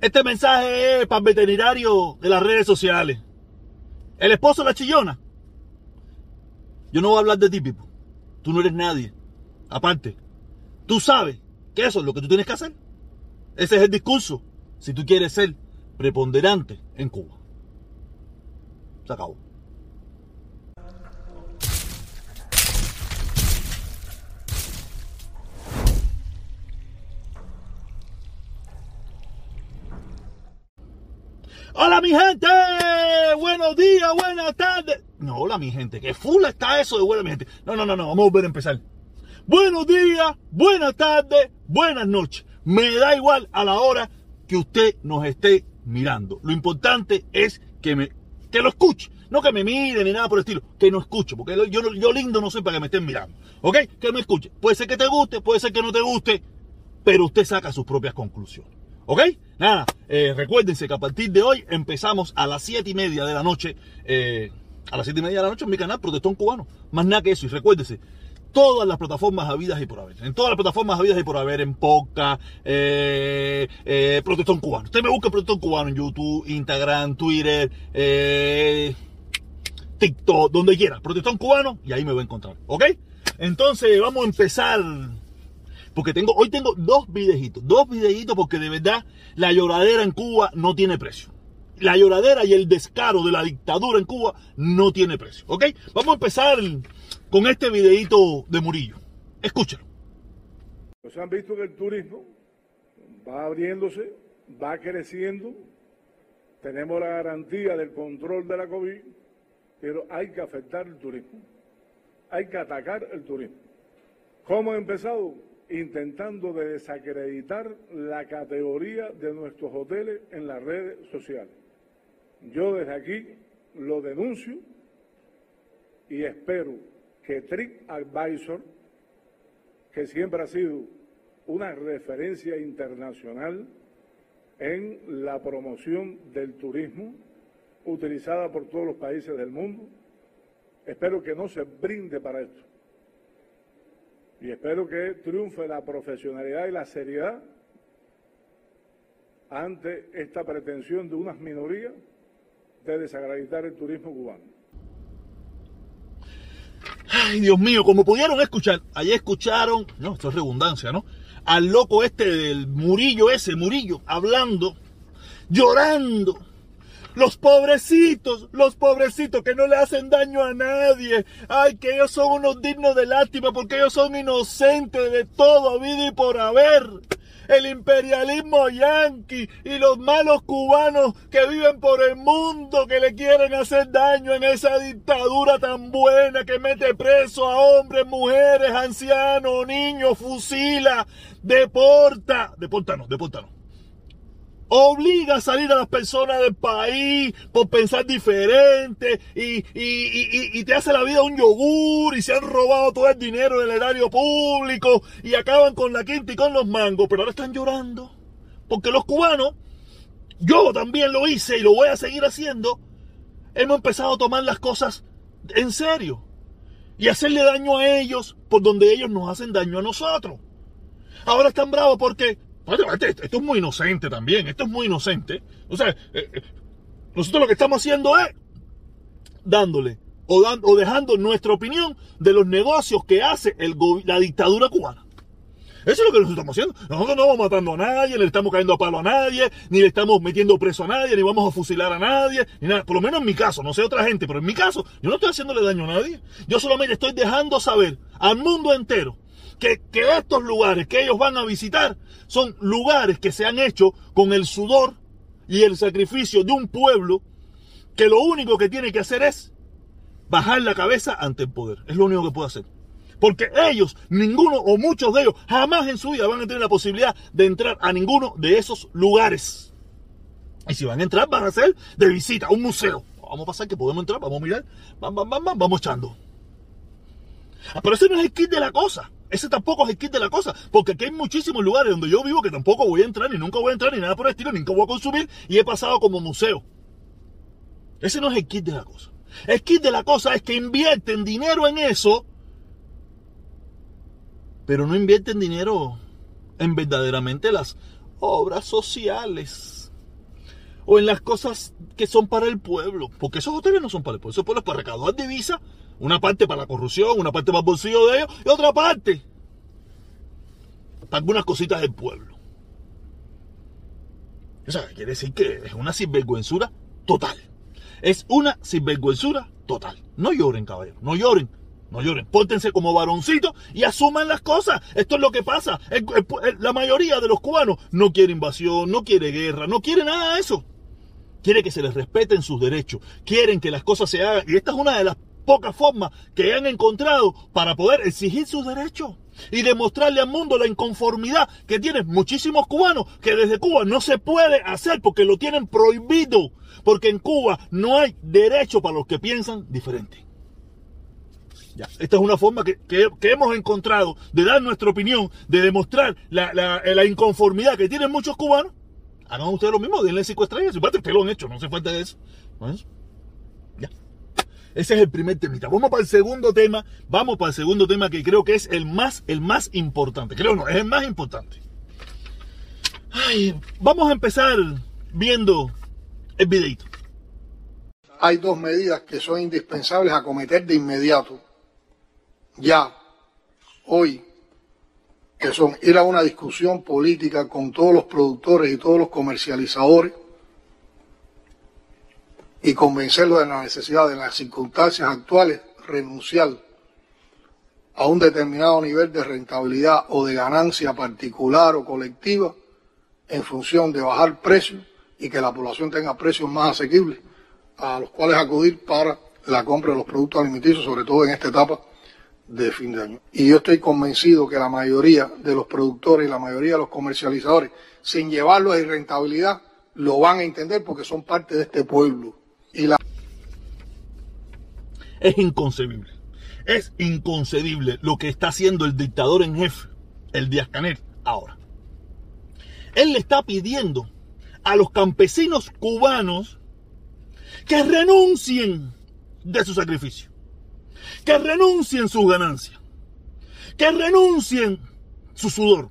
Este mensaje es para el veterinario de las redes sociales. El esposo de la chillona. Yo no voy a hablar de ti, Pipo. Tú no eres nadie. Aparte, tú sabes que eso es lo que tú tienes que hacer. Ese es el discurso. Si tú quieres ser preponderante en Cuba. Se acabó. Hola mi gente, buenos días, buenas tardes. No, hola mi gente, que full está eso de buena mi gente. No, no, no, no, vamos a volver a empezar. Buenos días, buenas tardes, buenas noches. Me da igual a la hora que usted nos esté mirando. Lo importante es que me que lo escuche. No que me mire ni nada por el estilo. Que no escuche. Porque yo, yo lindo no soy para que me estén mirando. ¿Ok? Que me escuche. Puede ser que te guste, puede ser que no te guste. Pero usted saca sus propias conclusiones. ¿Ok? Nada, eh, recuérdense que a partir de hoy empezamos a las 7 y media de la noche. Eh, a las 7 y media de la noche en mi canal Protestón Cubano. Más nada que eso. Y recuérdense, todas las plataformas habidas y por haber. En todas las plataformas habidas y por haber, en Poca, eh, eh, Protestón Cubano. Usted me busca Protestón Cubano en YouTube, Instagram, Twitter, eh, TikTok, donde quiera. Protestón Cubano y ahí me va a encontrar. ¿Ok? Entonces vamos a empezar porque tengo, hoy tengo dos videitos, dos videitos porque de verdad la lloradera en Cuba no tiene precio. La lloradera y el descaro de la dictadura en Cuba no tiene precio. ¿Ok? Vamos a empezar con este videito de Murillo. Escúchalo. Pues han visto que el turismo va abriéndose, va creciendo, tenemos la garantía del control de la COVID, pero hay que afectar el turismo, hay que atacar el turismo. ¿Cómo ha empezado? Intentando de desacreditar la categoría de nuestros hoteles en las redes sociales. Yo desde aquí lo denuncio y espero que Trick Advisor, que siempre ha sido una referencia internacional en la promoción del turismo, utilizada por todos los países del mundo, espero que no se brinde para esto y espero que triunfe la profesionalidad y la seriedad ante esta pretensión de unas minorías de desacreditar el turismo cubano. Ay, Dios mío, como pudieron escuchar, allí escucharon, no, esto es redundancia, ¿no? Al loco este del Murillo ese, Murillo, hablando, llorando, los pobrecitos, los pobrecitos que no le hacen daño a nadie. Ay, que ellos son unos dignos de lástima porque ellos son inocentes de todo, vida y por haber. El imperialismo yanqui y los malos cubanos que viven por el mundo que le quieren hacer daño en esa dictadura tan buena que mete preso a hombres, mujeres, ancianos, niños, fusila, deporta. Deporta no, deporta no obliga a salir a las personas del país por pensar diferente y, te hace la vida un yogur y se han robado todo el dinero del erario público y acaban con la quinta y con los mangos, pero ahora están llorando porque los cubanos, yo también lo hice y lo voy a seguir haciendo, hemos empezado a tomar las cosas en serio y hacerle daño a ellos por donde ellos nos hacen daño a nosotros. Ahora están bravos porque esto es muy inocente también, esto es muy inocente. O sea, eh, eh, nosotros lo que estamos haciendo es dándole o, o dejando nuestra opinión de los negocios que hace el, la dictadura cubana. Eso es lo que nosotros estamos haciendo. Nosotros no vamos matando a nadie, ni le estamos cayendo a palo a nadie, ni le estamos metiendo preso a nadie, ni vamos a fusilar a nadie, ni nada. Por lo menos en mi caso, no sé otra gente, pero en mi caso, yo no estoy haciéndole daño a nadie. Yo solamente estoy dejando saber al mundo entero que, estos lugares que ellos van a visitar son lugares que se han hecho con el sudor y el sacrificio de un pueblo que lo único que tiene que hacer es bajar la cabeza ante el poder. Es lo único que puede hacer. Porque ellos, ninguno o muchos de ellos, jamás en su vida van a tener la posibilidad de entrar a ninguno de esos lugares. Y si van a entrar, van a ser de visita, a un museo. Vamos a pasar que podemos entrar, vamos a mirar, vamos, vamos, vamos echando. Ah, pero ese no es el kit de la cosa. Ese tampoco es el kit de la cosa, porque aquí hay muchísimos lugares donde yo vivo que tampoco voy a entrar, ni nunca voy a entrar, ni nada por el estilo, nunca voy a consumir, y he pasado como museo. Ese no es el kit de la cosa. El kit de la cosa es que invierten dinero en eso, pero no invierten dinero en verdaderamente las obras sociales. O en las cosas que son para el pueblo. Porque esos hoteles no son para el pueblo. Esos pueblos para recaudar divisas. Una parte para la corrupción, una parte para el bolsillo de ellos y otra parte para algunas cositas del pueblo. O sea, quiere decir que es una sinvergüenzura total. Es una sinvergüenzura total. No lloren, caballero, no lloren. No lloren, pórtense como varoncitos y asuman las cosas. Esto es lo que pasa. La mayoría de los cubanos no quiere invasión, no quiere guerra, no quiere nada de eso. Quiere que se les respeten sus derechos. Quieren que las cosas se hagan. Y esta es una de las pocas formas que han encontrado para poder exigir sus derechos y demostrarle al mundo la inconformidad que tienen muchísimos cubanos que desde Cuba no se puede hacer porque lo tienen prohibido. Porque en Cuba no hay derecho para los que piensan diferente. Esta es una forma que, hemos encontrado de dar nuestra opinión, de demostrar la, inconformidad que tienen muchos cubanos. Hagan ustedes lo mismo, denle cinco estrellas. Si ustedes lo han hecho, no se falta de eso. Ya. Ese es el primer temita. Vamos para el segundo tema. Vamos para el segundo tema que creo que es el más, el más importante. Creo no, es el más importante. Ay, vamos a empezar viendo el videito. Hay dos medidas que son indispensables a cometer de inmediato. Ya, hoy, que son ir a una discusión política con todos los productores y todos los comercializadores y convencerlos de la necesidad de las circunstancias actuales renunciar a un determinado nivel de rentabilidad o de ganancia particular o colectiva en función de bajar precios y que la población tenga precios más asequibles a los cuales acudir para la compra de los productos alimenticios, sobre todo en esta etapa de fin de año. Y yo estoy convencido que la mayoría de los productores y la mayoría de los comercializadores, sin llevarlo a irrentabilidad, lo van a entender porque son parte de este pueblo es inconcebible. Es inconcebible lo que está haciendo el dictador en jefe, el Díaz Canel, ahora. Él le está pidiendo a los campesinos cubanos que renuncien de su sacrificio, que renuncien su ganancia, que renuncien su sudor,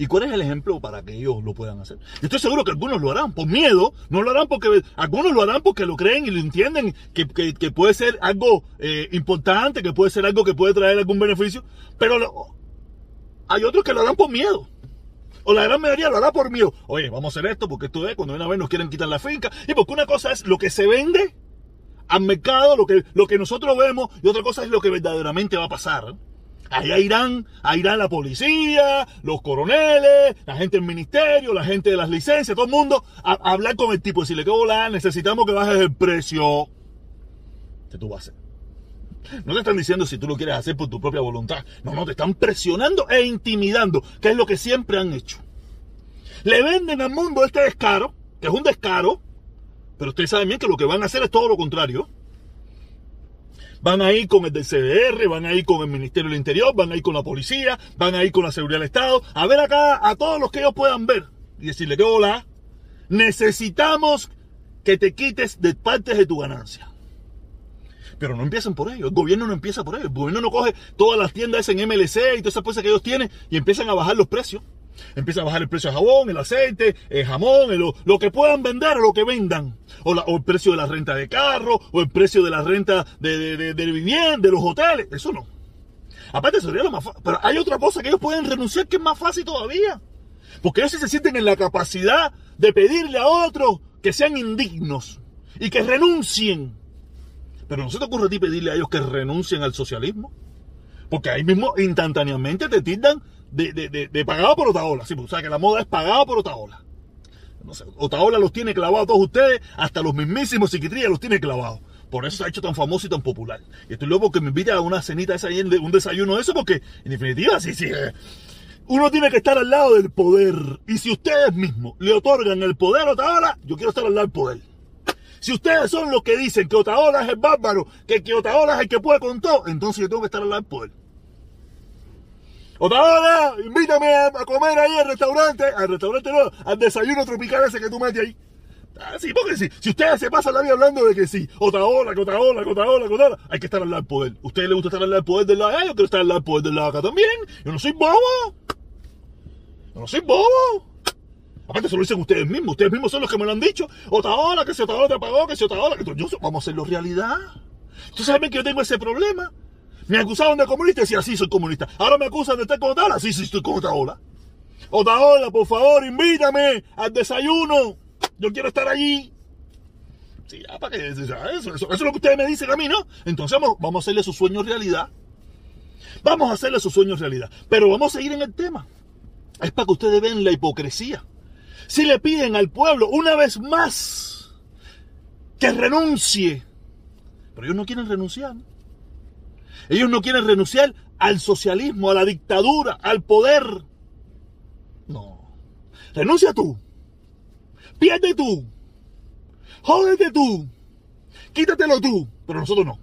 ¿Y cuál es el ejemplo para que ellos lo puedan hacer? Yo estoy seguro que algunos lo harán por miedo, no lo harán porque algunos lo harán porque lo creen y lo entienden, que, puede ser algo eh, importante, que puede ser algo que puede traer algún beneficio, pero hay otros que lo harán por miedo. O la gran mayoría lo hará por miedo. Oye, vamos a hacer esto porque esto es cuando una vez nos quieren quitar la finca. Y porque una cosa es lo que se vende al mercado, lo que, lo que nosotros vemos, y otra cosa es lo que verdaderamente va a pasar. Allá irán, irán la policía, los coroneles, la gente del ministerio, la gente de las licencias, todo el mundo a, hablar con el tipo. Si le quedó volar, necesitamos que bajes el precio. ¿Qué tú vas a hacer? No te están diciendo si tú lo quieres hacer por tu propia voluntad. No, no, te están presionando e intimidando, que es lo que siempre han hecho. Le venden al mundo este descaro, que es un descaro, pero ustedes saben bien que lo que van a hacer es todo lo contrario. Van a ir con el del CDR, van a ir con el Ministerio del Interior, van a ir con la policía, van a ir con la seguridad del Estado, a ver acá a todos los que ellos puedan ver y decirle que hola, necesitamos que te quites de partes de tu ganancia. Pero no empiezan por ello, el gobierno no empieza por ello, el gobierno no coge todas las tiendas en MLC y todas esas cosas que ellos tienen y empiezan a bajar los precios. Empieza a bajar el precio del jabón, el aceite, el jamón, lo que puedan vender lo que vendan. O, el precio de la renta de carro, o el precio de la renta de, de, de, vivienda, de los hoteles. Eso no. Aparte, sería lo más fácil. Pero hay otra cosa que ellos pueden renunciar que es más fácil todavía. Porque ellos sí se sienten en la capacidad de pedirle a otros que sean indignos y que renuncien. Pero no se te ocurre a ti pedirle a ellos que renuncien al socialismo. Porque ahí mismo instantáneamente te tildan de, pagado por Otaola. Sí, o sea que la moda es pagado por Otaola. No sé, Otaola los tiene clavados todos ustedes, hasta los mismísimos psiquiatrías los tiene clavados. Por eso se ha hecho tan famoso y tan popular. Y estoy loco que me invite a una cenita esa ahí, un desayuno de eso, porque en definitiva, sí, sí. Eh, uno tiene que estar al lado del poder. Y si ustedes mismos le otorgan el poder a Otaola, yo quiero estar al lado del poder. Si ustedes son los que dicen que Otaola es el bárbaro, que, que Otaola es el que puede con todo, entonces yo tengo que estar al lado del poder. Otaola, invítame a, comer ahí al restaurante, al restaurante no, al desayuno tropical ese que tú metes ahí. Ah, sí, porque sí. Si ustedes se pasan la vida hablando de que sí, Otaola, que Otaola, que Otaola, que Otaola, hay que estar al lado del poder. ¿A ustedes les gusta estar al lado del poder del lado allá? Yo quiero estar al lado del poder del lado acá también. Yo no soy bobo. Yo no soy bobo. Aparte se lo dicen ustedes mismos, ustedes mismos son los que me lo han dicho. Otra hora, que si otra hora te pagó, que si otra hora, que yo, vamos a hacerlo realidad. Ustedes saben que yo tengo ese problema. Me acusaban de comunista y decía, sí, soy comunista. Ahora me acusan de estar con otra ola, sí, sí, estoy con otra ola. Otra ola, por favor, invítame al desayuno. Yo quiero estar allí. Sí, para que eso, es lo que ustedes me dicen a mí, ¿no? Entonces vamos, vamos a hacerle su sueño realidad. Vamos a hacerle su sueño realidad. Pero vamos a seguir en el tema. Es para que ustedes vean la hipocresía. Si le piden al pueblo una vez más que renuncie, pero ellos no quieren renunciar. Ellos no quieren renunciar al socialismo, a la dictadura, al poder. No. Renuncia tú. Pierde tú. Jódete tú. Quítatelo tú. Pero nosotros no.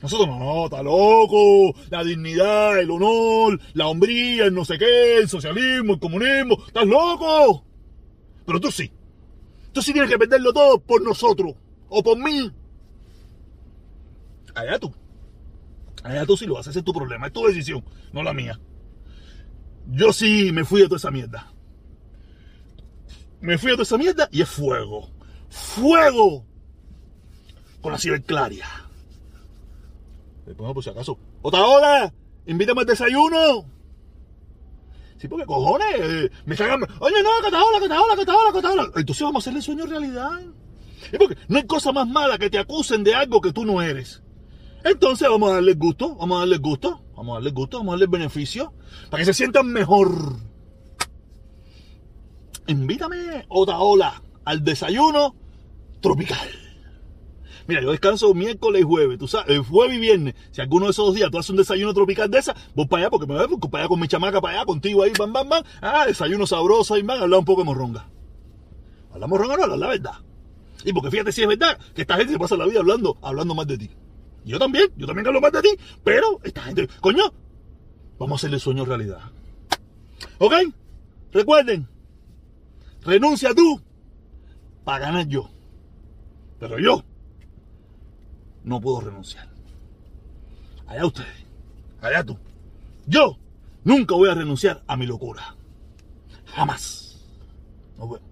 Nosotros no, no, está loco. La dignidad, el honor, la hombría, el no sé qué, el socialismo, el comunismo. Estás loco. Pero tú sí. Tú sí tienes que perderlo todo por nosotros. O por mí. Allá tú. Allá tú sí lo a hacer tu problema. Es tu decisión, no la mía. Yo sí me fui de toda esa mierda. Me fui de toda esa mierda y es fuego. ¡Fuego! Con la ciberclaria. Pongo por si acaso. ¡Otra! ¡Invítame al desayuno! Sí, porque cojones, eh, me están... Oye, no, hola, que te hola. Entonces vamos a hacerle sueño realidad. Y porque no hay cosa más mala que te acusen de algo que tú no eres. Entonces vamos a darle gusto, vamos a darle gusto, vamos a darle gusto, vamos a darle beneficio, para que se sientan mejor. Invítame otra ola al desayuno tropical. Mira, yo descanso miércoles y jueves, tú sabes, el jueves y viernes. Si alguno de esos dos días tú haces un desayuno tropical de esa, voy para allá porque me voy para allá con mi chamaca, para allá contigo ahí, bam, bam, bam. Ah, desayuno sabroso y van, hablar un poco de morronga. Hablamos morronga, no, hablar la verdad. Y porque fíjate si es verdad que esta gente se pasa la vida hablando, hablando más de ti. Yo también, yo también hablo más de ti, pero esta gente, coño, vamos a hacerle sueño realidad. ¿Ok? Recuerden, renuncia tú para ganar yo. Pero yo no puedo renunciar. Allá ustedes, allá tú. Yo nunca voy a renunciar a mi locura. Jamás. Nos vemos.